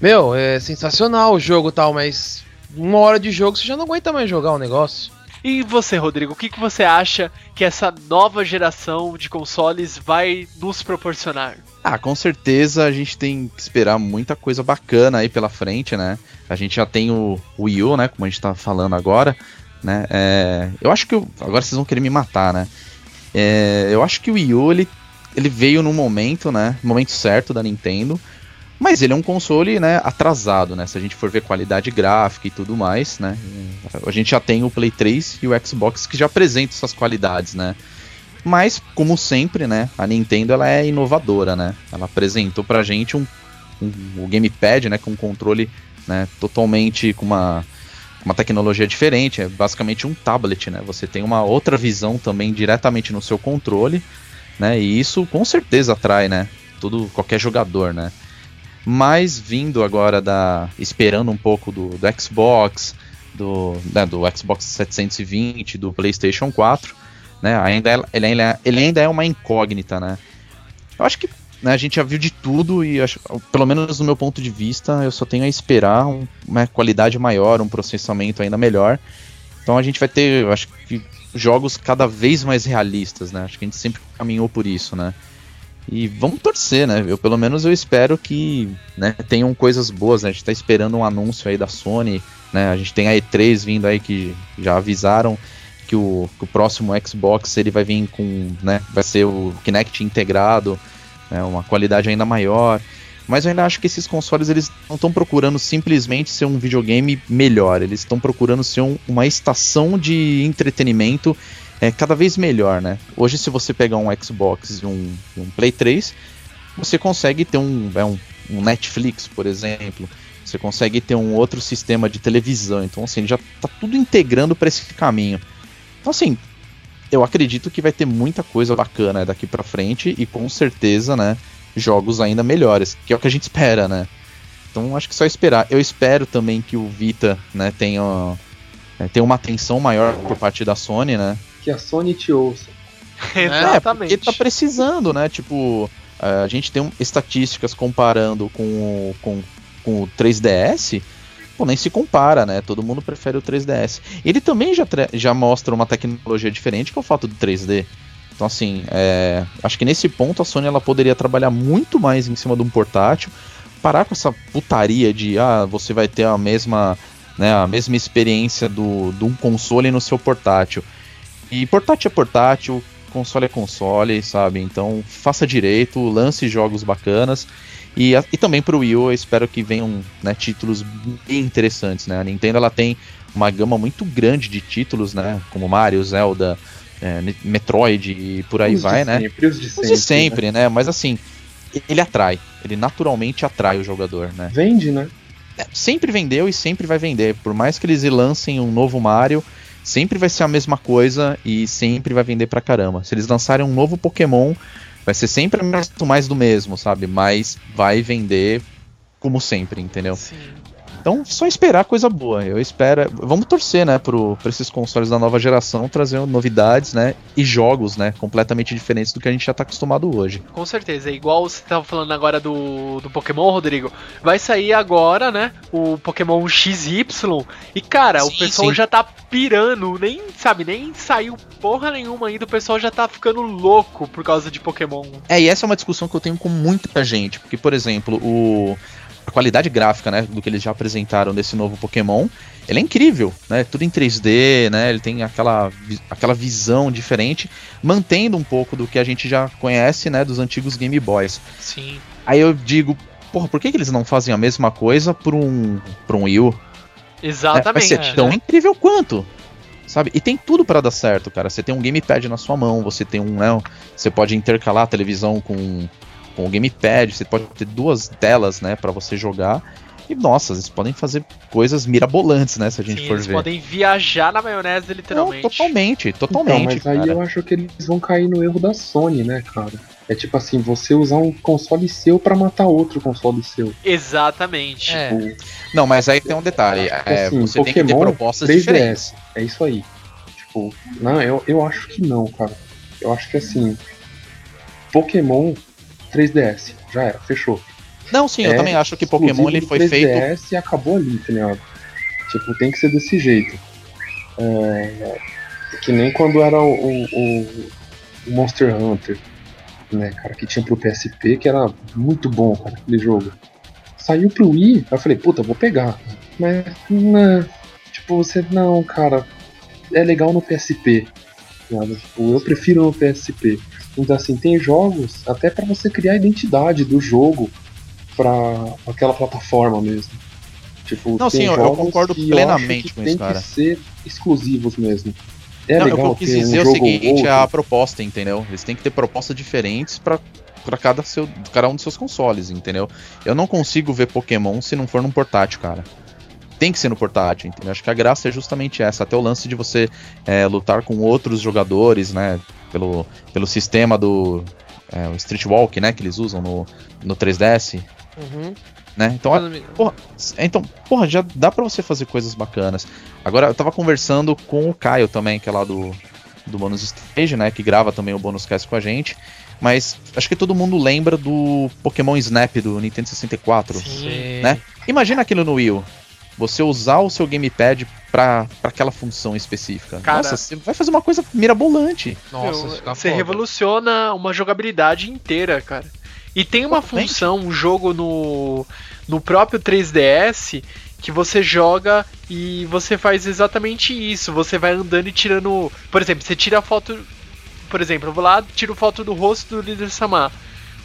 Meu, é sensacional o jogo e tal, mas uma hora de jogo você já não aguenta mais jogar o negócio. E você, Rodrigo, o que, que você acha que essa nova geração de consoles vai nos proporcionar? Ah, com certeza a gente tem que esperar muita coisa bacana aí pela frente, né? A gente já tem o Wii U, né? Como a gente tá falando agora, né? É, eu acho que. o- agora vocês vão querer me matar, né? É, eu acho que o Wii U ele, ele veio no momento, né? Momento certo da Nintendo. Mas ele é um console, né, atrasado, né? Se a gente for ver qualidade gráfica e tudo mais, né? A gente já tem o Play 3 e o Xbox que já apresentam essas qualidades, né? Mas, como sempre, né, a Nintendo ela é inovadora, né? Ela apresentou pra gente um, um, o gamepad, né, com um controle, né, totalmente com uma, uma tecnologia diferente, é basicamente um tablet, né? Você tem uma outra visão também diretamente no seu controle, né? E isso com certeza atrai, né, todo qualquer jogador, né? Mas vindo agora da esperando um pouco do, do Xbox, do, né, do Xbox 720, do PlayStation 4, né? Ainda é- ele, ainda, ele ainda é uma incógnita, né? Eu acho que né, a gente já viu de tudo e acho, pelo menos do meu ponto de vista, eu só tenho a esperar um- uma qualidade maior, um processamento ainda melhor. Então a gente vai ter, acho que jogos cada vez mais realistas, né? Acho que a gente sempre caminhou por isso, né? E vamos torcer, né? Eu pelo menos eu espero que né, tenham coisas boas. Né? A gente tá esperando um anúncio aí da Sony, né? A gente tem a E3 vindo aí que já avisaram que o, que o próximo Xbox ele vai vir com, né? Vai ser o Kinect integrado, né, uma qualidade ainda maior. Mas eu ainda acho que esses consoles eles não estão procurando simplesmente ser um videogame melhor. Eles estão procurando ser um- uma estação de entretenimento é, cada vez melhor, né? Hoje, se você pegar um Xbox e um, um Play 3, você consegue ter um, é, um, um Netflix, por exemplo. Você consegue ter um outro sistema de televisão. Então, assim, já tá tudo integrando para esse caminho. Então, assim, eu acredito que vai ter muita coisa bacana daqui para frente e com certeza, né, jogos ainda melhores, que é o que a gente espera, né? Então, acho que só esperar. Eu espero também que o Vita, né, tenha, é, tenha uma atenção maior por parte da Sony, né? Que a Sony te ouça. [laughs] É, porque tá precisando, né? Tipo, a gente tem estatísticas comparando com o, com, com o 3DS, pô, nem se compara, né? Todo mundo prefere o 3DS. Ele também já, já mostra uma tecnologia diferente, que é o fato do 3D. Então, assim, é, acho que nesse ponto a Sony ela poderia trabalhar muito mais em cima de um portátil, parar com essa putaria de, ah, você vai ter a mesma, né, a mesma experiência do, de um console no seu portátil. E portátil é portátil, console é console, sabe? Então faça direito, lance jogos bacanas. E, e também pro Wii U eu espero que venham né, títulos bem interessantes, né? A Nintendo ela tem uma gama muito grande de títulos, né? Como Mario, Zelda, é, Metroid e por aí Os de vai, né? Sempre, os de Os sempre. de sempre, né? Mas assim, ele atrai. Ele naturalmente atrai o jogador, né? né? Vende, né? É, sempre vendeu e sempre vai vender. Por mais que eles lancem um novo Mario, sempre vai ser a mesma coisa e sempre vai vender pra caramba. Se eles lançarem um novo Pokémon, vai ser sempre mais do mesmo, sabe? Mas vai vender como sempre, entendeu? Sim. Então, só esperar coisa boa. Eu espero. Vamos torcer, né, pro, pra esses consoles da nova geração trazer novidades, né? E jogos, né? Completamente diferentes do que a gente já tá acostumado hoje. Com certeza. É igual você tava falando agora do, do Pokémon, Rodrigo. Vai sair agora, né? O Pokémon XY. E, cara, Sim, o pessoal sim. já tá pirando. Nem, sabe, nem saiu porra nenhuma ainda. O pessoal já tá ficando louco por causa de Pokémon. É, e essa é uma discussão que eu tenho com muita gente. Porque, por exemplo, o. A qualidade gráfica, né, do que eles já apresentaram desse novo Pokémon, ele é incrível, né? Tudo em 3D, né? Ele tem aquela, aquela visão diferente, mantendo um pouco do que a gente já conhece, né, dos antigos Game Boys. Sim. Aí eu digo, porra, por que, que eles não fazem a mesma coisa pra um, pra um Wii U? Vai Exatamente. ser tão incrível quanto. Sabe? E tem tudo pra dar certo, cara. Você tem um gamepad na sua mão, você tem um. Né, você pode intercalar a televisão com, com o gamepad, você pode ter duas telas, né, para você jogar. E nossa, eles podem fazer coisas mirabolantes, né, se a gente Sim, for eles ver. podem viajar na maionese, Não, literalmente. totalmente, totalmente. Então, mas aí cara. eu acho que eles vão cair no erro da Sony, né, cara? É tipo assim, você usar um console seu pra matar outro console seu. Exatamente. É. Tipo, Não, mas aí tem um detalhe. É, assim, você tem que ter Pokémon propostas 3DS. diferentes. É isso aí. Tipo, não, eu, eu acho que não, cara. Eu acho que assim. Pokémon 3DS. Já era, fechou. Não, sim, eu É também acho que Pokémon ele foi do feito 3DS e acabou ali, ligado? Tipo, tem que ser desse jeito. É, que nem quando era o, o- o Monster Hunter, né, cara, que tinha pro PSP, que era muito bom, cara, aquele jogo. Saiu pro Wii, eu falei, puta, vou pegar. Mas, não, tipo, você, não, cara, é legal no PSP. ligado? Tipo, eu prefiro no PSP. Então, assim, tem jogos até pra você criar a identidade do jogo pra aquela plataforma mesmo. Tipo, Não, tem sim, eu- concordo plenamente com tem isso, cara. que ser exclusivos mesmo. É não, legal eu quis um dizer é o seguinte, é a proposta, entendeu? Eles têm que ter propostas diferentes pra para cada, seu, cada um dos seus consoles, entendeu? Eu não consigo ver Pokémon se não for num portátil, cara. Tem que ser no portátil, entendeu? Acho que a graça é justamente essa, até o lance de você é, lutar com outros jogadores, né? Pelo, pelo sistema do é, o Street Walk, né? Que eles usam no, no 3DS, Uhum. né? Então, Porra, então, porra, já dá pra você fazer coisas bacanas. Agora, eu tava conversando com o Caio também, que é lá do, do Bonus Stage, né? Que grava também o Bonus Cast com a gente. Mas acho que todo mundo lembra do Pokémon Snap do Nintendo 64. Sim. né? Imagina aquilo no Wii. Você usar o seu gamepad pra, pra aquela função específica. Cara- Nossa, você vai fazer uma coisa mirabolante. Nossa, Meu, fica você foda. revoluciona uma jogabilidade inteira, cara. E tem uma Totalmente. função, um jogo no, no próprio 3DS que você joga e você faz exatamente isso. Você vai andando e tirando. Por exemplo, você tira a foto. Por exemplo, eu vou lá, tiro foto do rosto do líder Samar.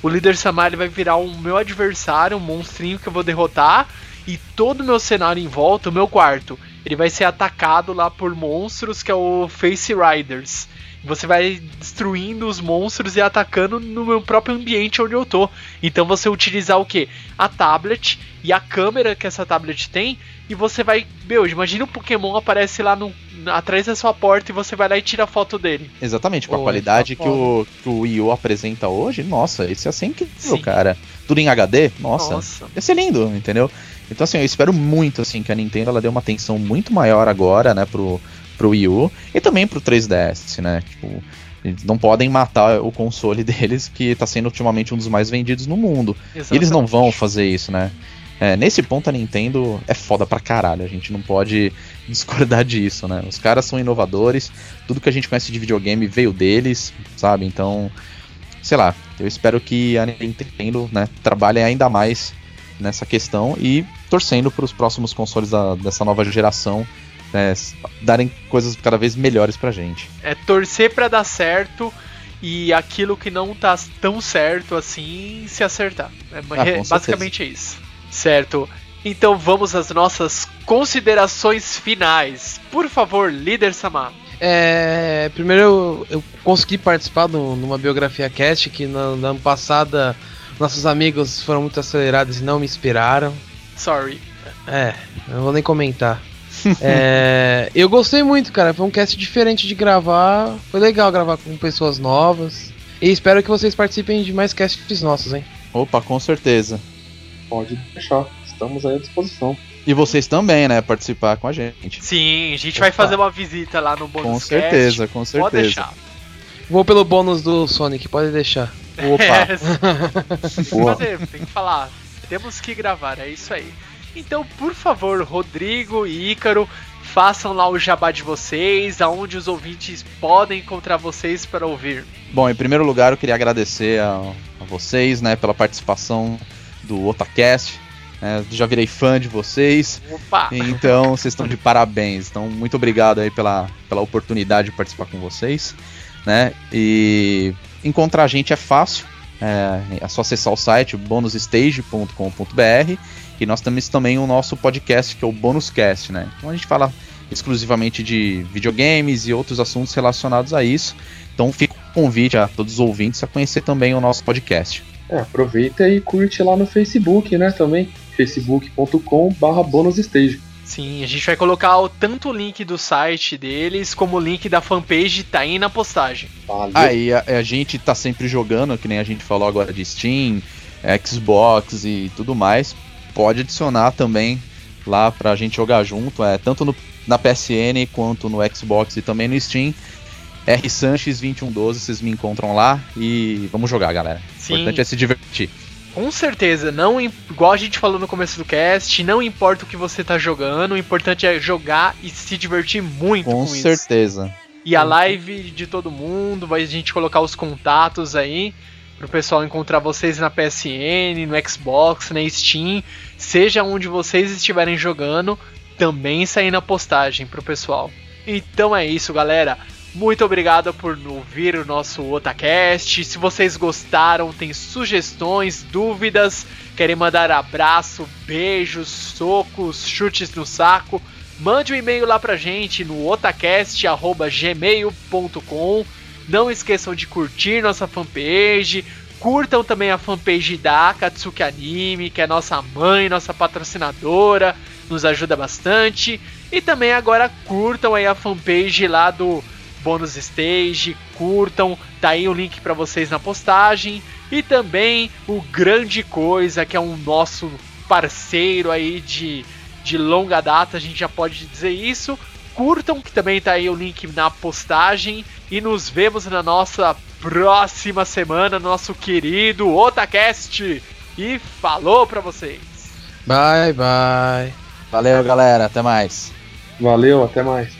O líder Samar ele vai virar o meu adversário, um monstrinho que eu vou derrotar. E todo o meu cenário em volta, o meu quarto, ele vai ser atacado lá por monstros que é o Face Riders. Você vai destruindo os monstros e atacando no meu próprio ambiente onde eu tô. Então você utilizar o que? A tablet e a câmera que essa tablet tem. E você vai. Meu, imagina um Pokémon aparece lá no, atrás da sua porta e você vai lá e tira a foto dele. Exatamente, com a qualidade tá que o, que o Wii U apresenta hoje, nossa, isso ia ser incrível, Sim. cara. Tudo em HD, nossa, Nossa. ia ser lindo, entendeu? Então assim, eu espero muito assim que a Nintendo ela dê uma atenção muito maior agora, né, pro, pro Wii U e também pro 3DS, né? Tipo, eles não podem matar o console [laughs] deles, que tá sendo ultimamente um dos mais vendidos no mundo. E eles não vão fazer isso, né? É, nesse ponto a Nintendo é foda pra caralho, a gente não pode [laughs] discordar disso, né? Os caras são inovadores, tudo que a gente conhece de videogame veio deles, sabe? Então, sei lá, eu espero que a Nintendo, né, trabalhe ainda mais nessa questão e torcendo para os próximos consoles da- dessa nova geração né, darem coisas cada vez melhores pra gente. É torcer pra dar certo e aquilo que não tá tão certo assim se acertar. É, com certeza. basicamente é isso. Certo. Então vamos às nossas considerações finais. Por favor, líder Samar. É, primeiro eu, eu consegui participar do- numa biografia cast que na, na ano passada nossos amigos foram muito acelerados e não me inspiraram. Sorry. É, não vou nem comentar. [laughs] É, eu gostei muito, cara. Foi um cast diferente de gravar. Foi legal gravar com pessoas novas. E espero que vocês participem de mais casts nossos, hein? Opa, com certeza. Pode deixar. Estamos aí à disposição. E vocês também, né? Participar com a gente. Sim, a gente vai fazer uma visita lá no bônus Com cast. certeza, com certeza. Pode deixar. Vou pelo bônus do Sonic, pode deixar. Opa, [laughs] É, tem que Boa. fazer, tem que falar. Temos que gravar, é isso aí. Então, por favor, Rodrigo e Ícaro, façam lá o jabá de vocês, aonde os ouvintes podem encontrar vocês para ouvir. Bom, em primeiro lugar eu queria agradecer a, a vocês, né, pela participação do Otacast. né, já virei fã de vocês, Opa! então vocês estão de parabéns. Então, muito obrigado aí pela, pela oportunidade de participar com vocês, né? E encontrar a gente é fácil. É, é só acessar o site bonusstage.com.br e nós temos também o nosso podcast que é o Bonuscast, né? Então a gente fala exclusivamente de videogames e outros assuntos relacionados a isso. Então fica o convite a todos os ouvintes a conhecer também o nosso podcast. É, aproveita e curte lá no Facebook, né, também. facebook.com barra bonusstage. Sim, a gente vai colocar o, tanto o link do site deles como o link da fanpage tá aí na postagem. Valeu. Aí a, a gente tá sempre jogando, que nem a gente falou agora de Steam, Xbox e tudo mais. Pode adicionar também lá pra gente jogar junto, é tanto no, na PSN quanto no Xbox e também no Steam. R Sanches 2112, vocês me encontram lá e vamos jogar, galera. O Sim. importante é se divertir. Com certeza, não igual a gente falou no começo do cast, não importa o que você tá jogando, o importante é jogar e se divertir muito com, Com isso. certeza. E a live de todo mundo, vai a gente colocar os contatos aí pro pessoal encontrar vocês na PSN, no Xbox, na Steam, seja onde vocês estiverem jogando, também sair na postagem pro pessoal. Então é isso, galera. Muito obrigado por ouvir o nosso Otacast. Se vocês gostaram, tem sugestões, dúvidas, querem mandar abraço, beijos, socos, chutes no saco, mande um e-mail lá pra gente no otacast.gmail.com. Não esqueçam de curtir nossa fanpage. Curtam também a fanpage da Akatsuki Anime, que é nossa mãe, nossa patrocinadora, nos ajuda bastante. E também agora curtam aí a fanpage lá do Bônus Stage, curtam, tá aí o link para vocês na postagem. E também o Grande Coisa, que é um nosso parceiro aí de, de longa data, a gente já pode dizer isso. Curtam, que também tá aí o link na postagem. E nos vemos na nossa próxima semana, nosso querido Otacast. E falou pra vocês! Bye, bye. Valeu, galera. Até mais. Valeu, até mais.